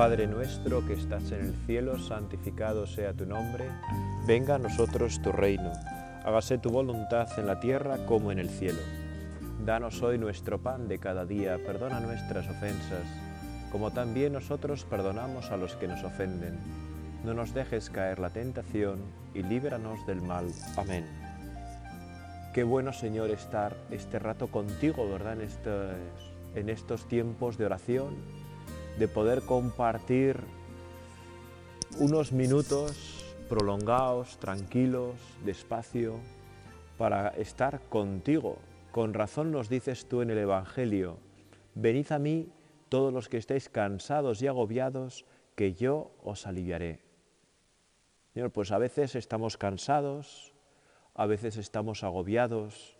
Padre nuestro que estás en el cielo, santificado sea tu nombre, venga a nosotros tu reino, hágase tu voluntad en la tierra como en el cielo. Danos hoy nuestro pan de cada día, perdona nuestras ofensas, como también nosotros perdonamos a los que nos ofenden. No nos dejes caer la tentación y líbranos del mal. Amén. Qué bueno, Señor, estar este rato contigo, ¿verdad? En estos, en estos tiempos de oración, de poder compartir unos minutos prolongados, tranquilos, despacio, para estar contigo. Con razón nos dices tú en el Evangelio, venid a mí todos los que estéis cansados y agobiados, que yo os aliviaré. Señor, pues a veces estamos cansados, a veces estamos agobiados,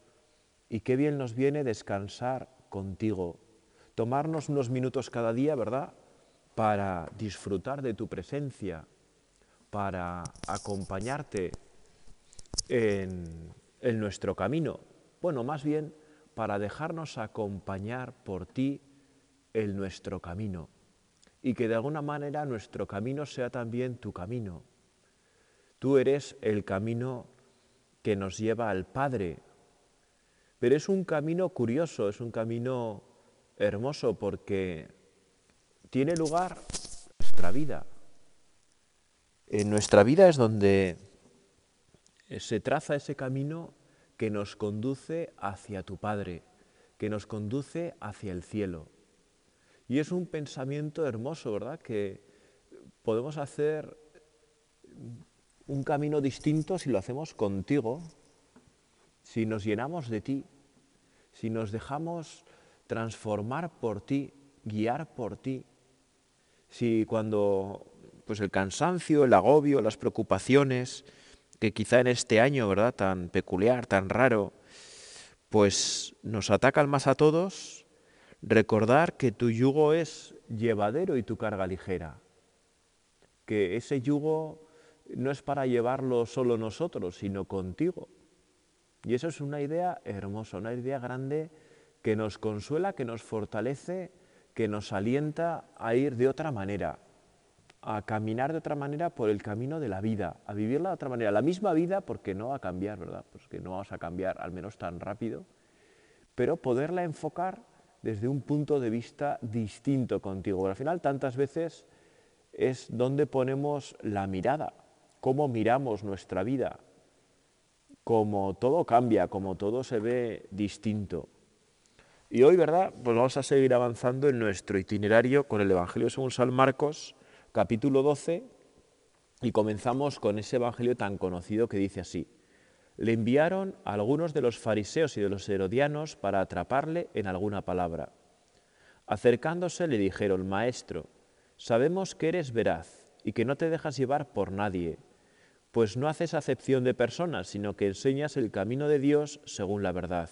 y qué bien nos viene descansar contigo, tomarnos unos minutos cada día, ¿verdad? Para disfrutar de tu presencia, para acompañarte en, nuestro camino. Bueno, más bien para dejarnos acompañar por ti en nuestro camino y que de alguna manera nuestro camino sea también tu camino. Tú eres el camino que nos lleva al Padre, pero es un camino curioso, es un camino hermoso porque tiene lugar nuestra vida. En nuestra vida es donde se traza ese camino que nos conduce hacia tu Padre, que nos conduce hacia el cielo. Y es un pensamiento hermoso, ¿verdad? Que podemos hacer un camino distinto si lo hacemos contigo, si nos llenamos de ti, si nos dejamos transformar por ti, guiar por ti. Si cuando pues el cansancio, el agobio, las preocupaciones, que quizá en este año, ¿verdad?, tan peculiar, tan raro, pues nos atacan más a todos, recordar que tu yugo es llevadero y tu carga ligera. Que ese yugo no es para llevarlo solo nosotros, sino contigo. Y eso es una idea hermosa, una idea grande que nos consuela, que nos fortalece, que nos alienta a ir de otra manera, a caminar de otra manera por el camino de la vida, a vivirla de otra manera. La misma vida, porque no va a cambiar, ¿verdad? Pues que no vamos a cambiar, al menos tan rápido, pero poderla enfocar desde un punto de vista distinto contigo. al final, tantas veces es donde ponemos la mirada, cómo miramos nuestra vida, cómo todo cambia, cómo todo se ve distinto. Y hoy, ¿verdad? Pues vamos a seguir avanzando en nuestro itinerario con el Evangelio según San Marcos, capítulo 12, y comenzamos con ese Evangelio tan conocido que dice así. Le enviaron a algunos de los fariseos y de los herodianos para atraparle en alguna palabra. Acercándose le dijeron, Maestro, sabemos que eres veraz y que no te dejas llevar por nadie, pues no haces acepción de personas, sino que enseñas el camino de Dios según la verdad.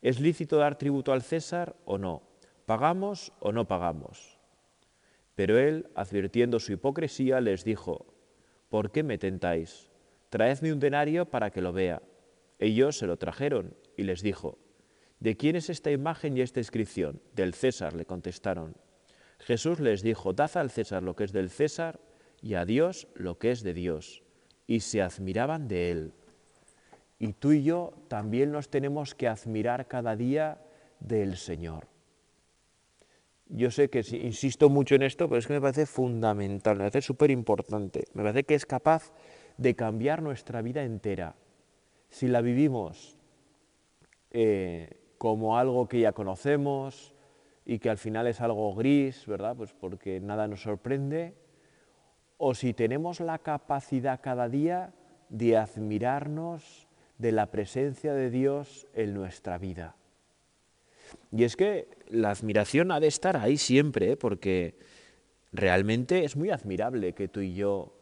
¿Es lícito dar tributo al César o no? ¿Pagamos o no pagamos? Pero él, advirtiendo su hipocresía, les dijo, ¿por qué me tentáis? Traedme un denario para que lo vea. Ellos se lo trajeron y les dijo, ¿de quién es esta imagen y esta inscripción? Del César, le contestaron. Jesús les dijo, dad al César lo que es del César y a Dios lo que es de Dios. Y se admiraban de él. Y tú y yo también nos tenemos que admirar cada día del Señor. Yo sé que insisto mucho en esto, pero es que me parece fundamental, me parece súper importante. Me parece que es capaz de cambiar nuestra vida entera. Si la vivimos eh, como algo que ya conocemos y que al final es algo gris, ¿verdad? Pues porque nada nos sorprende. O si tenemos la capacidad cada día de admirarnos de la presencia de Dios en nuestra vida. Y es que la admiración ha de estar ahí siempre, ¿eh? porque realmente es muy admirable que tú y yo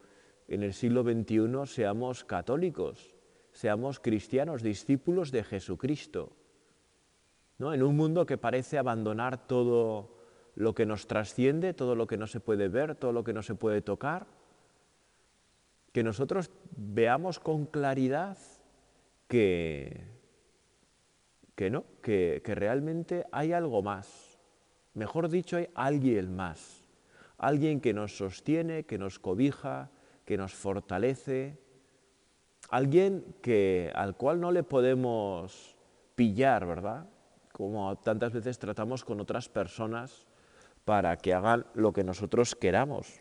en el siglo XXI seamos católicos, seamos cristianos, discípulos de Jesucristo. ¿no? En un mundo que parece abandonar todo lo que nos trasciende, todo lo que no se puede ver, todo lo que no se puede tocar, que nosotros veamos con claridad que, que no, que, que realmente hay algo más. Mejor dicho, hay alguien más. alguien que nos sostiene, que nos cobija, que nos fortalece, alguien que, al cual no le podemos pillar, ¿verdad? Como tantas veces tratamos con otras personas para que hagan lo que nosotros queramos.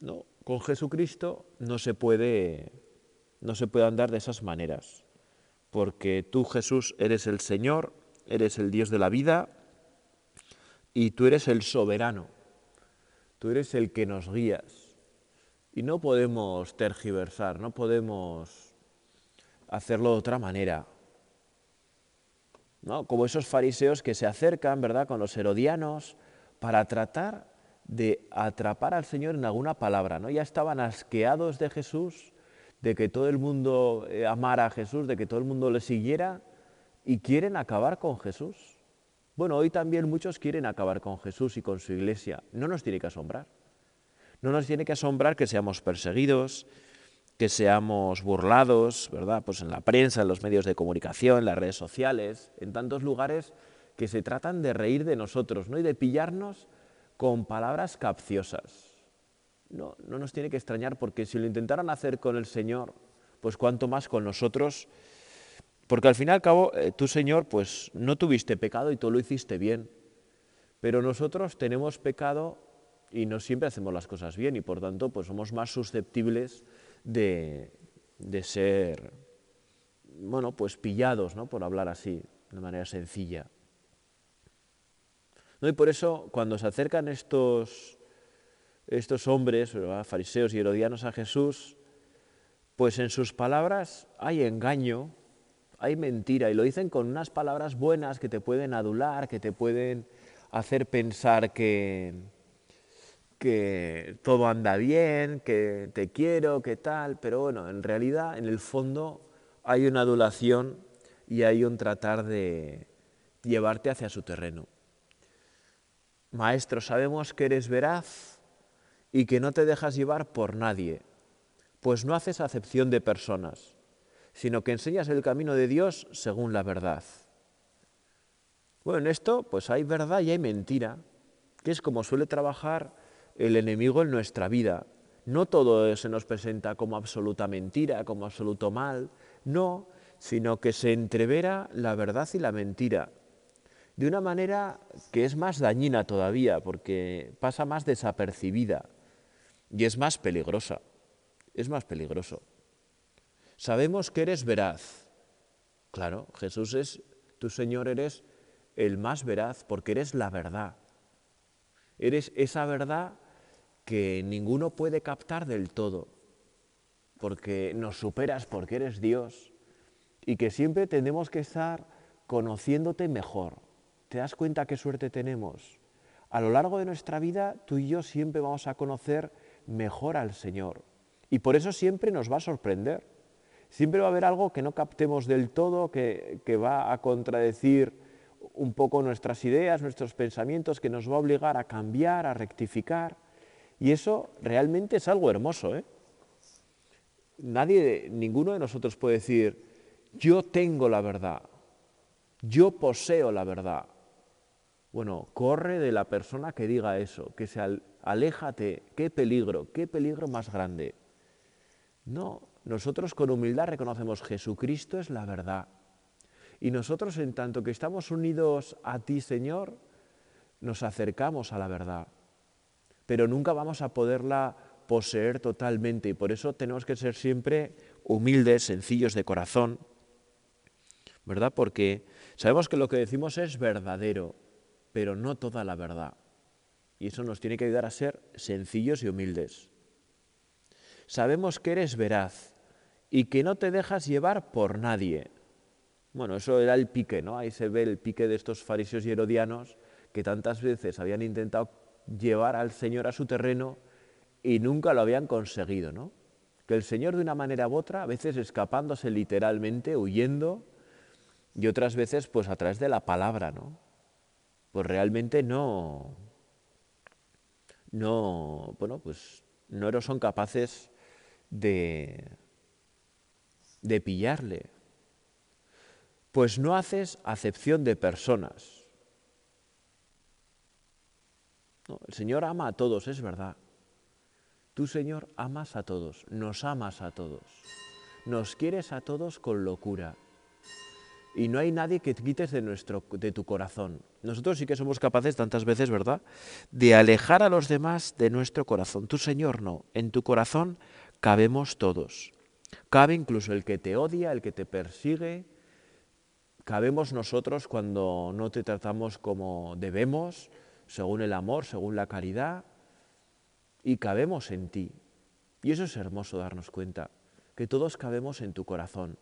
No, con Jesucristo no se puede no se puede andar de esas maneras, porque tú Jesús eres el Señor, eres el Dios de la vida y tú eres el soberano. Tú eres el que nos guías. Y no podemos tergiversar, no podemos hacerlo de otra manera. ¿No? Como esos fariseos que se acercan, ¿verdad?, con los herodianos para tratar de atrapar al Señor en alguna palabra, ¿no? Ya estaban asqueados de Jesús, de que todo el mundo eh, amara a Jesús, de que todo el mundo le siguiera y quieren acabar con Jesús. Bueno, hoy también muchos quieren acabar con Jesús y con su iglesia. No nos tiene que asombrar. No nos tiene que asombrar que seamos perseguidos, que seamos burlados, ¿verdad? Pues en la prensa, en los medios de comunicación, en las redes sociales, en tantos lugares que se tratan de reír de nosotros, ¿no? Y de pillarnos con palabras capciosas. No, no nos tiene que extrañar porque si lo intentaran hacer con el Señor, pues cuánto más con nosotros porque al fin y al cabo, eh, tú Señor, pues no tuviste pecado y tú lo hiciste bien. Pero nosotros tenemos pecado y no siempre hacemos las cosas bien y por tanto pues somos más susceptibles de, ser, bueno, pues pillados, ¿no? Por hablar así, de manera sencilla. ¿No? Y por eso cuando se acercan estos, estos hombres, fariseos y herodianos a Jesús, pues en sus palabras hay engaño, hay mentira y lo dicen con unas palabras buenas que te pueden adular, que te pueden hacer pensar que, que todo anda bien, que te quiero, que tal, pero bueno, en realidad en el fondo hay una adulación y hay un tratar de llevarte hacia su terreno. Maestro, sabemos que eres veraz y que no te dejas llevar por nadie, pues no haces acepción de personas sino que enseñas el camino de Dios según la verdad. Bueno, en esto pues hay verdad y hay mentira, que es como suele trabajar el enemigo en nuestra vida. No todo se nos presenta como absoluta mentira, como absoluto mal, no, sino que se entrevera la verdad y la mentira, de una manera que es más dañina todavía, porque pasa más desapercibida y es más peligrosa, es más peligroso. Sabemos que eres veraz. Claro, Jesús es, tu Señor eres el más veraz porque eres la verdad. Eres esa verdad que ninguno puede captar del todo, porque nos superas, porque eres Dios, y que siempre tenemos que estar conociéndote mejor. ¿Te das cuenta qué suerte tenemos? A lo largo de nuestra vida, tú y yo siempre vamos a conocer mejor al Señor. Y por eso siempre nos va a sorprender. Siempre va a haber algo que no captemos del todo, que, va a contradecir un poco nuestras ideas, nuestros pensamientos, que nos va a obligar a cambiar, a rectificar. Y eso realmente es algo hermoso. ¿eh? Nadie, ninguno de nosotros puede decir, yo tengo la verdad, yo poseo la verdad. Bueno, corre de la persona que diga eso, que se aléjate, qué peligro, qué peligro más grande. No, nosotros con humildad reconocemos Jesucristo es la verdad. Y nosotros en tanto que estamos unidos a ti, Señor, nos acercamos a la verdad. Pero nunca vamos a poderla poseer totalmente y por eso tenemos que ser siempre humildes, sencillos de corazón, ¿verdad? Porque sabemos que lo que decimos es verdadero, pero no toda la verdad. Y eso nos tiene que ayudar a ser sencillos y humildes. Sabemos que eres veraz y que no te dejas llevar por nadie. Bueno, eso era el pique, ¿no? Ahí se ve el pique de estos fariseos y herodianos que tantas veces habían intentado llevar al Señor a su terreno y nunca lo habían conseguido, ¿no? Que el Señor de una manera u otra, a veces escapándose literalmente, huyendo, y otras veces pues a través de la palabra, ¿no? Pues realmente no, no, bueno, pues no son capaces de, de pillarle. Pues no haces acepción de personas. el Señor ama a todos, es verdad. Tú, Señor, amas a todos, nos amas a todos, nos quieres a todos con locura. Y no hay nadie que te quites de, nuestro, de tu corazón. Nosotros sí que somos capaces tantas veces, ¿verdad?, de alejar a los demás de nuestro corazón. Tú, Señor, no. En tu corazón cabemos todos. Cabe incluso el que te odia, el que te persigue. Cabemos nosotros cuando no te tratamos como debemos, según el amor, según la caridad. Y cabemos en ti. Y eso es hermoso darnos cuenta, que todos cabemos en tu corazón.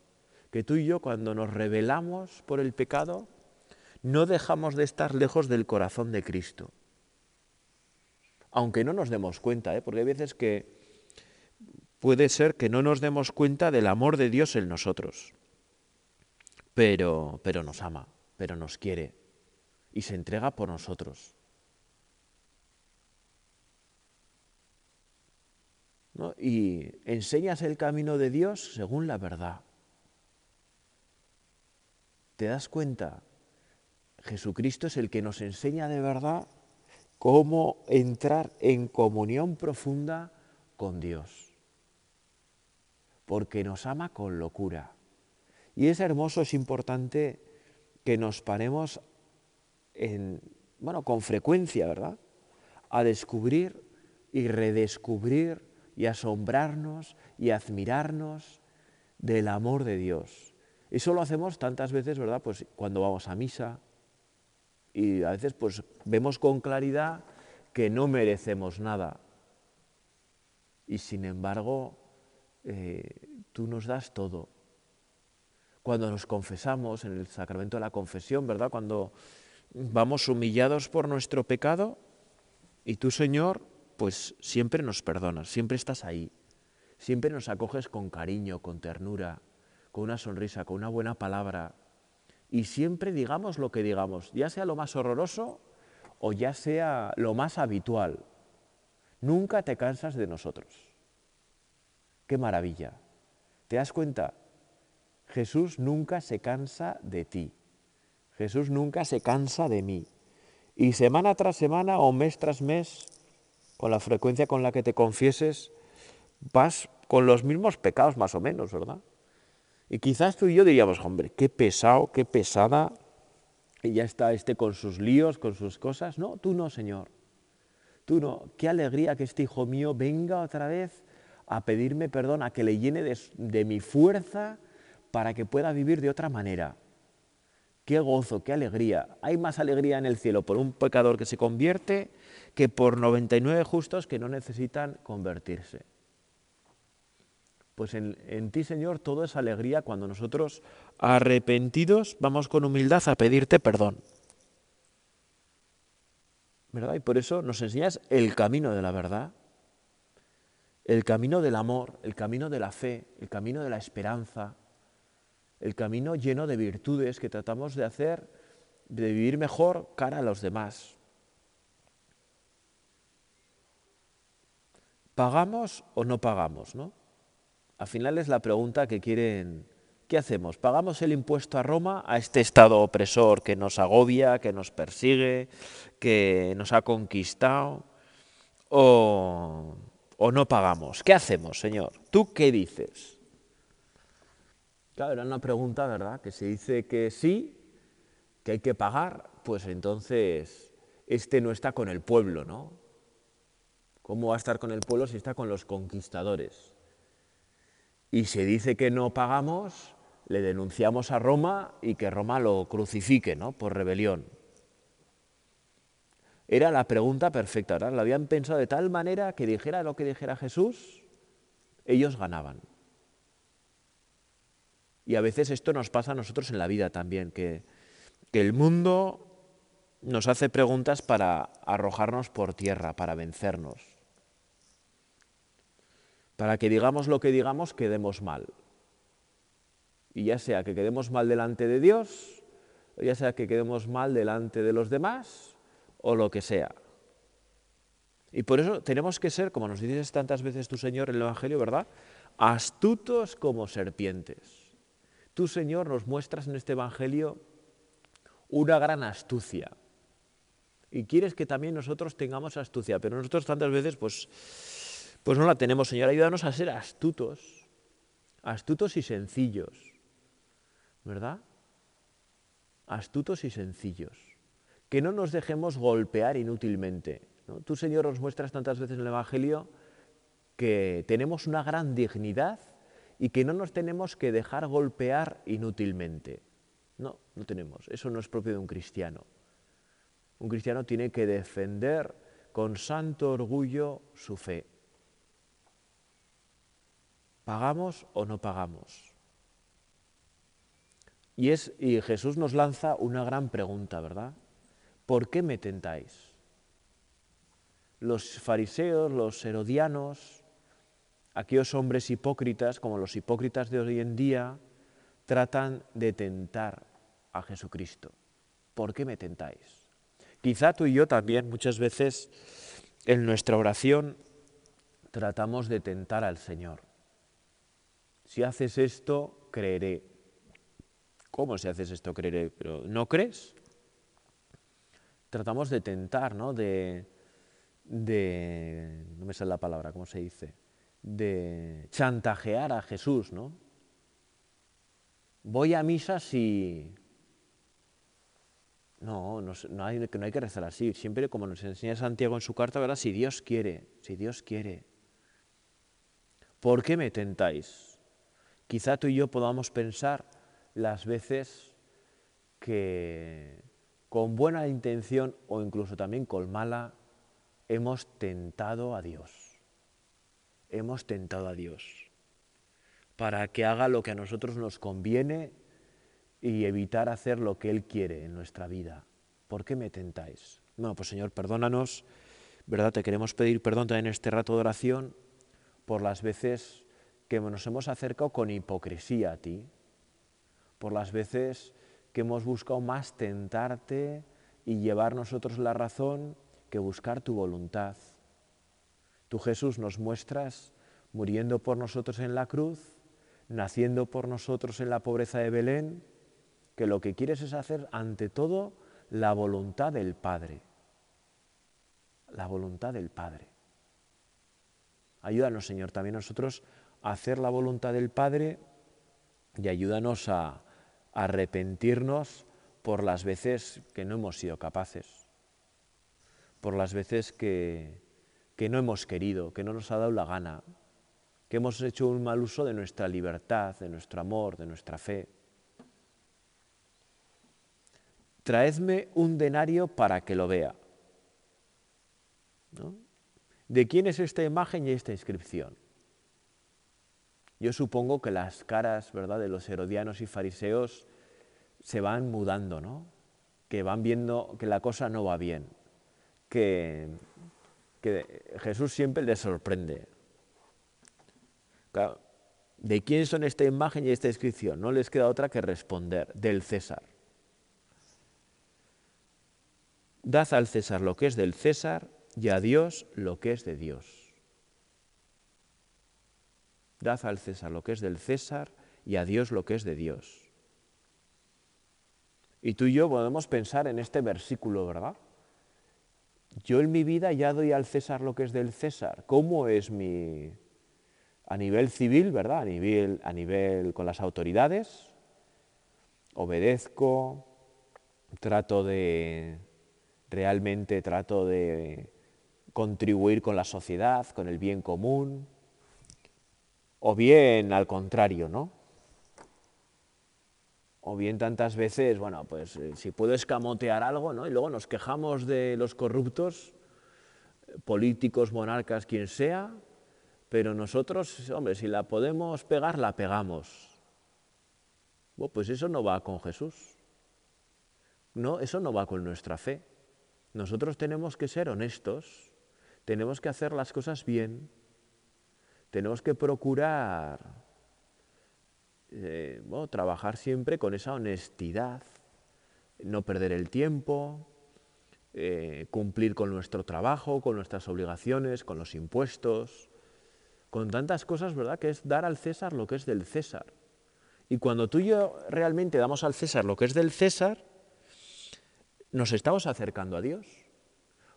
Que tú y yo cuando nos rebelamos por el pecado, no dejamos de estar lejos del corazón de Cristo. Aunque no nos demos cuenta, ¿eh? porque hay veces que puede ser que no nos demos cuenta del amor de Dios en nosotros. Pero, pero nos ama, pero nos quiere y se entrega por nosotros. Y enseñas el camino de Dios según la verdad. ¿Te das cuenta? Jesucristo es el que nos enseña de verdad cómo entrar en comunión profunda con Dios porque nos ama con locura. Y es hermoso, es importante que nos paremos en, bueno, con frecuencia, ¿verdad? A descubrir y redescubrir y asombrarnos y admirarnos del amor de Dios. Eso lo hacemos tantas veces, ¿verdad? Pues cuando vamos a misa y a veces pues vemos con claridad que no merecemos nada. Y sin embargo, eh, tú nos das todo. Cuando nos confesamos en el sacramento de la confesión, ¿verdad? Cuando vamos humillados por nuestro pecado y tú, Señor, pues siempre nos perdonas, siempre estás ahí, siempre nos acoges con cariño, con ternura, con una sonrisa, con una buena palabra. Y siempre digamos lo que digamos, ya sea lo más horroroso o ya sea lo más habitual. Nunca te cansas de nosotros. Qué maravilla. ¿Te das cuenta? Jesús nunca se cansa de ti. Jesús nunca se cansa de mí. Y semana tras semana o mes tras mes, con la frecuencia con la que te confieses, vas con los mismos pecados más o menos, ¿verdad? Y quizás tú y yo diríamos, hombre, qué pesado, qué pesada, y ya está este con sus líos, con sus cosas. No, tú no, Señor. Tú no. Qué alegría que este hijo mío venga otra vez a pedirme perdón, a que le llene de, mi fuerza para que pueda vivir de otra manera. Qué gozo, qué alegría. Hay más alegría en el cielo por un pecador que se convierte que por 99 justos que no necesitan convertirse. Pues en, ti, Señor, todo es alegría cuando nosotros, arrepentidos, vamos con humildad a pedirte perdón. ¿Verdad? Y por eso nos enseñas el camino de la verdad el camino del amor, el camino de la fe, el camino de la esperanza, el camino lleno de virtudes que tratamos de hacer, de vivir mejor cara a los demás. ¿Pagamos o no pagamos? ¿no? Al final es la pregunta que quieren. ¿Qué hacemos? ¿Pagamos el impuesto a Roma, a este Estado opresor que nos agobia, que nos persigue, que nos ha conquistado? ¿O o no pagamos? ¿Qué hacemos, Señor? ¿Tú qué dices? Claro, era una pregunta, ¿verdad? Que se dice que sí, que hay que pagar, pues entonces este no está con el pueblo, ¿no? ¿Cómo va a estar con el pueblo si está con los conquistadores? Y se dice que no pagamos, le denunciamos a Roma y que Roma lo crucifique, ¿no? Por rebelión. Era la pregunta perfecta, ¿verdad? Lo habían pensado de tal manera que dijera lo que dijera Jesús, ellos ganaban. Y a veces esto nos pasa a nosotros en la vida también, que, que el mundo nos hace preguntas para arrojarnos por tierra, para vencernos. Para que digamos lo que digamos, quedemos mal. Y ya sea que quedemos mal delante de Dios, o ya sea que quedemos mal delante de los demás, o lo que sea. Y por eso tenemos que ser, como nos dices tantas veces tu Señor en el Evangelio, ¿verdad? Astutos como serpientes. Tú, Señor, nos muestras en este Evangelio una gran astucia. Y quieres que también nosotros tengamos astucia, pero nosotros tantas veces pues, pues no la tenemos, Señor. Ayúdanos a ser astutos, astutos y sencillos, ¿verdad? Astutos y sencillos. Que no nos dejemos golpear inútilmente. Tú, Señor, nos muestras tantas veces en el Evangelio que tenemos una gran dignidad y que no nos tenemos que dejar golpear inútilmente. No, no tenemos. Eso no es propio de un cristiano. Un cristiano tiene que defender con santo orgullo su fe. ¿Pagamos o no pagamos? Y, es, y Jesús nos lanza una gran pregunta, ¿verdad? ¿Por qué me tentáis? Los fariseos, los herodianos, aquellos hombres hipócritas, como los hipócritas de hoy en día, tratan de tentar a Jesucristo. ¿Por qué me tentáis? Quizá tú y yo también muchas veces en nuestra oración tratamos de tentar al Señor. Si haces esto, creeré. ¿Cómo si haces esto, creeré? ¿Pero no crees? Tratamos de tentar, ¿no? De, no me sale la palabra, ¿cómo se dice? de chantajear a Jesús, ¿no? Voy a misa si... No, no, hay, no hay que rezar así. Siempre, como nos enseña Santiago en su carta, ¿verdad? Si Dios quiere, si Dios quiere. ¿Por qué me tentáis? Quizá tú y yo podamos pensar las veces que con buena intención o incluso también con mala hemos tentado a Dios hemos tentado a Dios para que haga lo que a nosotros nos conviene y evitar hacer lo que Él quiere en nuestra vida. ¿Por qué me tentáis? No, pues Señor, perdónanos, ¿verdad? Te queremos pedir perdón también en este rato de oración por las veces que nos hemos acercado con hipocresía a ti, por las veces que hemos buscado más tentarte y llevar nosotros la razón que buscar tu voluntad. Tú Jesús nos muestras muriendo por nosotros en la cruz, naciendo por nosotros en la pobreza de Belén, que lo que quieres es hacer ante todo la voluntad del Padre. La voluntad del Padre. Ayúdanos, Señor, también nosotros hacer la voluntad del Padre y ayúdanos a, arrepentirnos por las veces que no hemos sido capaces, por las veces que, que no hemos querido, que no nos ha dado la gana, que hemos hecho un mal uso de nuestra libertad, de nuestro amor, de nuestra fe. Traedme un denario para que lo vea. ¿De quién es esta imagen y esta inscripción? Yo supongo que las caras ¿verdad? de los herodianos y fariseos se van mudando, ¿no? que van viendo que la cosa no va bien, que que Jesús siempre les sorprende. ¿De quién son esta imagen y esta inscripción? No les queda otra que responder, del César. Dad al César lo que es del César y a Dios lo que es de Dios. Dad al César lo que es del César y a Dios lo que es de Dios. Y tú y yo podemos pensar en este versículo, ¿verdad? Yo en mi vida ya doy al César lo que es del César. ¿Cómo es mi... a nivel civil, ¿verdad? A nivel, a nivel con las autoridades. Obedezco, trato de... realmente trato de contribuir con la sociedad, con el bien común. O bien al contrario, ¿no? o bien tantas veces, bueno, pues eh, si puedo escamotear algo, ¿no? Y luego nos quejamos de los corruptos, políticos, monarcas, quien sea, pero nosotros, hombre, si la podemos pegar, la pegamos. Bueno, pues eso no va con Jesús. No, eso no va con nuestra fe. Nosotros tenemos que ser honestos, tenemos que hacer las cosas bien, tenemos que procurar eh, trabajar siempre con esa honestidad, no perder el tiempo, eh, cumplir con nuestro trabajo, con nuestras obligaciones, con los impuestos, con tantas cosas, ¿verdad? Que es dar al César lo que es del César. Y cuando tú y yo realmente damos al César lo que es del César, nos estamos acercando a Dios.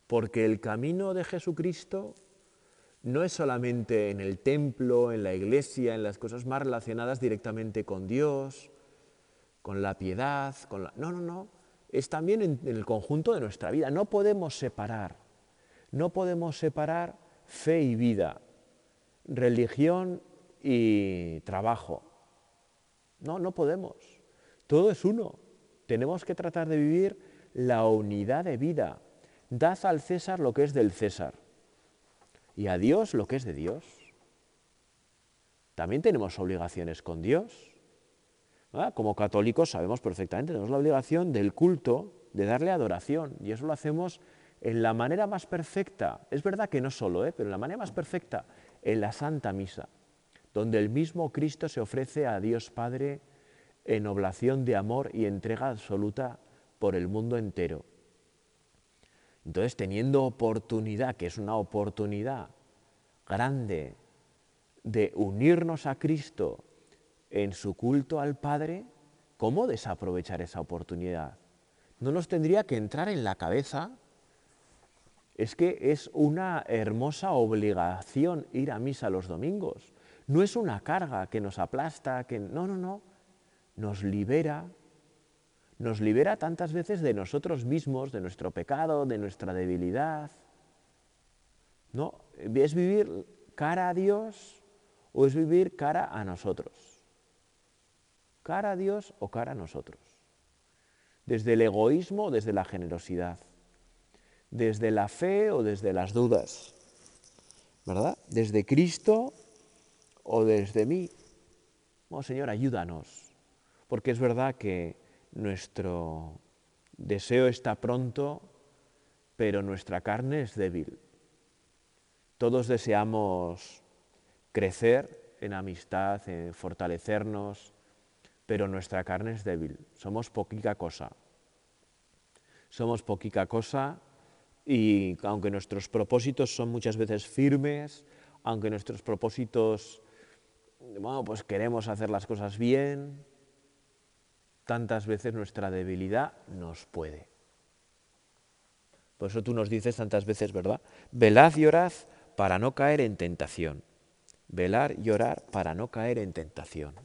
porque el camino de Jesucristo no es solamente en el templo, en la iglesia, en las cosas más relacionadas directamente con Dios, con la piedad, con la... No, no, no. Es también en, el conjunto de nuestra vida. No podemos separar. No podemos separar fe y vida, religión y trabajo. No, no podemos. Todo es uno. Tenemos que tratar de vivir la unidad de vida. Dad al César lo que es del César y a Dios lo que es de Dios. También tenemos obligaciones con Dios. Como católicos sabemos perfectamente, tenemos la obligación del culto, de darle adoración, y eso lo hacemos en la manera más perfecta. Es verdad que no solo, ¿eh? pero en la manera más perfecta, en la Santa Misa, donde el mismo Cristo se ofrece a Dios Padre en oblación de amor y entrega absoluta por el mundo entero. Entonces, teniendo oportunidad, que es una oportunidad grande de unirnos a Cristo en su culto al Padre, ¿cómo desaprovechar esa oportunidad? No nos tendría que entrar en la cabeza, es que es una hermosa obligación ir a misa los domingos, no es una carga que nos aplasta, que no, no, no, nos libera, nos libera tantas veces de nosotros mismos, de nuestro pecado, de nuestra debilidad. ¿No? ¿Es vivir cara a Dios o es vivir cara a nosotros? ¿Cara a Dios o cara a nosotros? Desde el egoísmo o desde la generosidad. Desde la fe o desde las dudas. ¿Verdad? Desde Cristo o desde mí. Oh Señor, ayúdanos. Porque es verdad que nuestro deseo está pronto, pero nuestra carne es débil. Todos deseamos crecer en amistad, en fortalecernos, pero nuestra carne es débil. Somos poquita cosa. Somos poquita cosa y aunque nuestros propósitos son muchas veces firmes, aunque nuestros propósitos, bueno, pues queremos hacer las cosas bien, tantas veces nuestra debilidad nos puede. Por eso tú nos dices tantas veces, ¿verdad? Velad y orad para no caer en tentación. Velar y orar para no caer en tentación.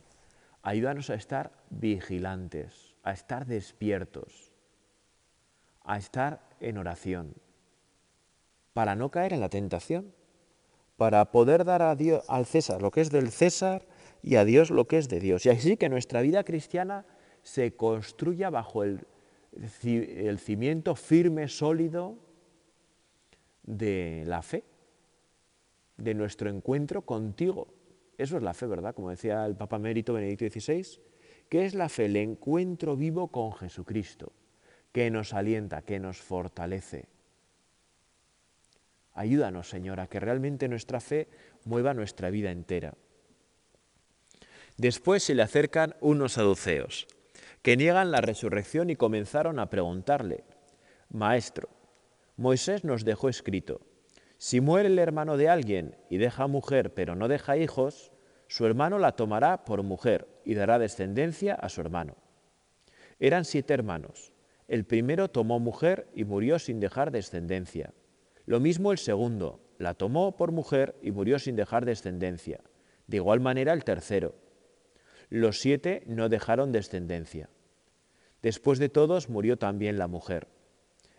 Ayúdanos a estar vigilantes, a estar despiertos, a estar en oración, para no caer en la tentación, para poder dar a Dios, al César lo que es del César y a Dios lo que es de Dios. Y así que nuestra vida cristiana se construya bajo el, cimiento firme, sólido de la fe, de nuestro encuentro contigo. Eso es la fe, ¿verdad? Como decía el Papa Mérito Benedicto XVI, ¿qué es la fe? El encuentro vivo con Jesucristo, que nos alienta, que nos fortalece. Ayúdanos, Señor, a que realmente nuestra fe mueva nuestra vida entera. Después se le acercan unos saduceos que niegan la resurrección y comenzaron a preguntarle, Maestro, Moisés nos dejó escrito, si muere el hermano de alguien y deja mujer pero no deja hijos, su hermano la tomará por mujer y dará descendencia a su hermano. Eran siete hermanos. El primero tomó mujer y murió sin dejar descendencia. Lo mismo el segundo, la tomó por mujer y murió sin dejar descendencia. De igual manera el tercero. Los siete no dejaron descendencia. Después de todos murió también la mujer.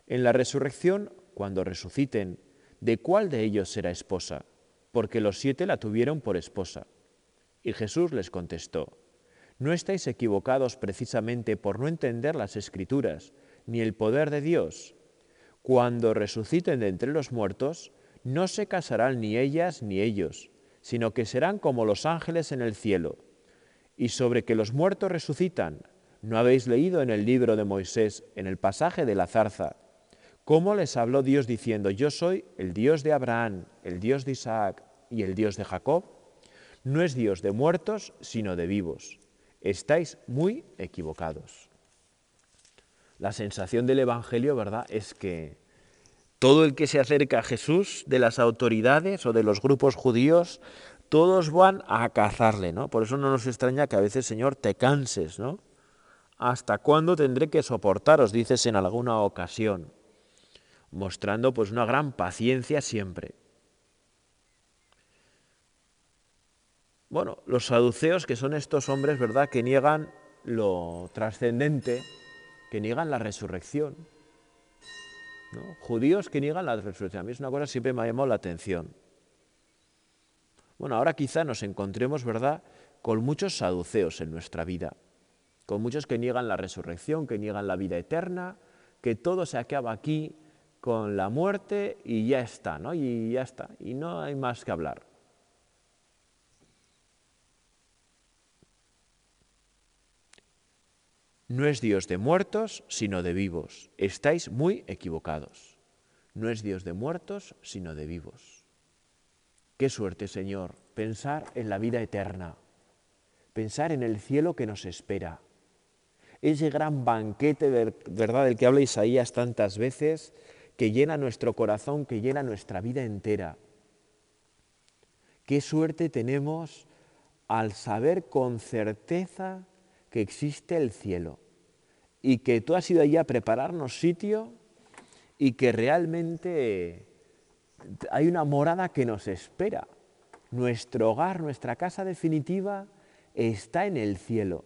En la resurrección, cuando resuciten, ¿de cuál de ellos será esposa? Porque los siete la tuvieron por esposa. Y Jesús les contestó, no estáis equivocados precisamente por no entender las escrituras ni el poder de Dios. Cuando resuciten de entre los muertos, no se casarán ni ellas ni ellos, sino que serán como los ángeles en el cielo. Y sobre que los muertos resucitan, ¿No habéis leído en el libro de Moisés, en el pasaje de la zarza, cómo les habló Dios diciendo, yo soy el Dios de Abraham, el Dios de Isaac y el Dios de Jacob? No es Dios de muertos, sino de vivos. Estáis muy equivocados. La sensación del Evangelio, ¿verdad?, es que todo el que se acerca a Jesús, de las autoridades o de los grupos judíos, todos van a cazarle, ¿no? Por eso no nos extraña que a veces, Señor, te canses, ¿no? ¿Hasta cuándo tendré que soportaros? Dices en alguna ocasión. mostrando pues una gran paciencia siempre. Bueno, los saduceos, que son estos hombres, ¿verdad?, que niegan lo trascendente, que niegan la resurrección. Judíos que niegan la resurrección. A mí es una cosa que siempre me ha llamado la atención. Bueno, ahora quizá nos encontremos, ¿verdad?, con muchos saduceos en nuestra vida, con muchos que niegan la resurrección, que niegan la vida eterna, que todo se acaba aquí con la muerte y ya está, ¿no? Y ya está, y no hay más que hablar. No es Dios de muertos, sino de vivos. Estáis muy equivocados. No es Dios de muertos, sino de vivos. Qué suerte, Señor, pensar en la vida eterna, pensar en el cielo que nos espera. Ese gran banquete, ¿verdad?, del que habla Isaías tantas veces, que llena nuestro corazón, que llena nuestra vida entera. Qué suerte tenemos al saber con certeza que existe el cielo y que tú has ido allí a prepararnos sitio y que realmente hay una morada que nos espera. Nuestro hogar, nuestra casa definitiva está en el cielo.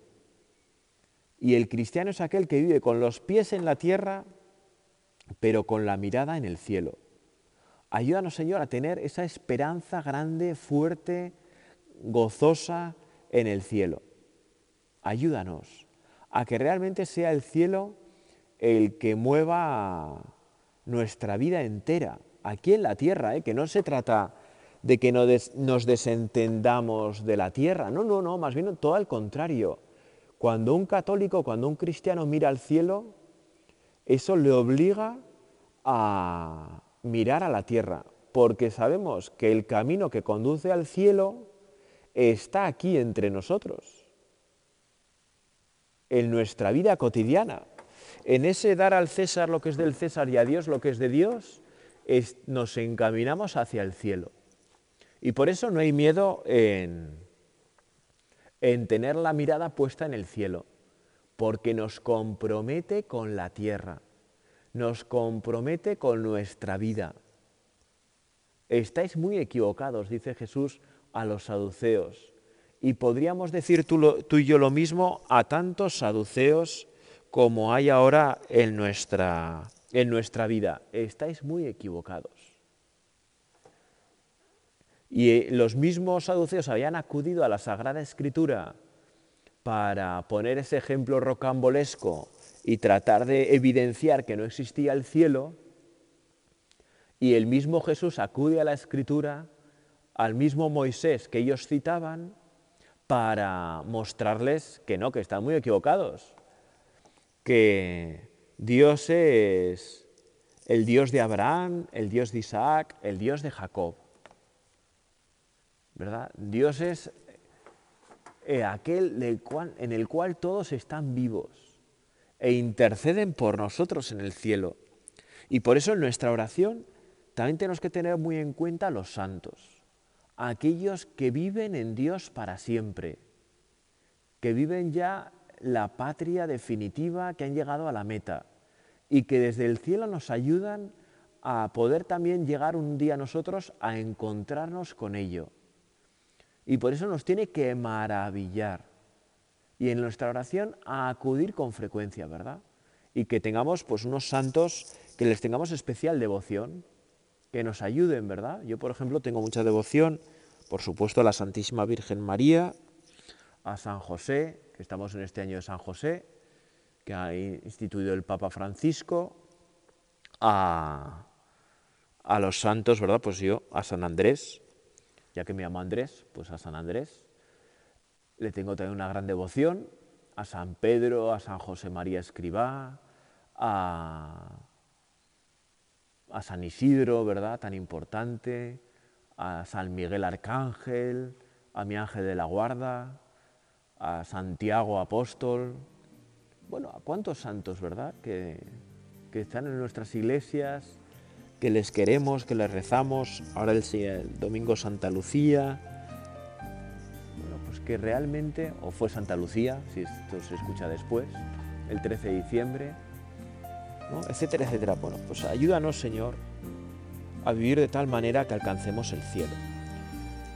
Y el cristiano es aquel que vive con los pies en la tierra, pero con la mirada en el cielo. Ayúdanos, Señor, a tener esa esperanza grande, fuerte, gozosa en el cielo ayúdanos a que realmente sea el cielo el que mueva nuestra vida entera, aquí en la tierra, ¿eh? que no se trata de que nos desentendamos de la tierra, no, no, no, más bien todo al contrario. Cuando un católico, cuando un cristiano mira al cielo, eso le obliga a mirar a la tierra, porque sabemos que el camino que conduce al cielo está aquí entre nosotros en nuestra vida cotidiana. En ese dar al César lo que es del César y a Dios lo que es de Dios, nos encaminamos hacia el cielo. Y por eso no hay miedo en, en tener la mirada puesta en el cielo, porque nos compromete con la tierra, nos compromete con nuestra vida. Estáis muy equivocados, dice Jesús a los saduceos. Y podríamos decir tú, y yo lo mismo a tantos saduceos como hay ahora en nuestra, en nuestra vida. Estáis muy equivocados. Y eh, los mismos saduceos habían acudido a la Sagrada Escritura para poner ese ejemplo rocambolesco y tratar de evidenciar que no existía el cielo, y el mismo Jesús acude a la Escritura, al mismo Moisés que ellos citaban, para mostrarles que no, que están muy equivocados, que Dios es el Dios de Abraham, el Dios de Isaac, el Dios de Jacob. ¿Verdad? Dios es eh, aquel en el cual todos están vivos e interceden por nosotros en el cielo. Y por eso en nuestra oración también tenemos que tener muy en cuenta a los santos aquellos que viven en Dios para siempre, que viven ya la patria definitiva, que han llegado a la meta y que desde el cielo nos ayudan a poder también llegar un día nosotros a encontrarnos con ello. Y por eso nos tiene que maravillar y en nuestra oración a acudir con frecuencia, ¿verdad? Y que tengamos pues unos santos que les tengamos especial devoción, que nos ayuden, ¿verdad? Yo, por ejemplo, tengo mucha devoción, por supuesto, a la Santísima Virgen María, a San José, que estamos en este año de San José, que ha instituido el Papa Francisco, a, a los santos, ¿verdad? Pues yo, a San Andrés, ya que me llamo Andrés, pues a San Andrés. Le tengo también una gran devoción, a San Pedro, a San José María Escribá, a a San Isidro, ¿verdad? Tan importante, a San Miguel Arcángel, a mi ángel de la guarda, a Santiago Apóstol. Bueno, a cuántos santos, ¿verdad? Que, que están en nuestras iglesias, que les queremos, que les rezamos. Ahora el, domingo Santa Lucía. Bueno, pues que realmente, o fue Santa Lucía, si esto se escucha después, el 13 de diciembre etcétera, etcétera. Bueno, pues ayúdanos, Señor, a vivir de tal manera que alcancemos el cielo.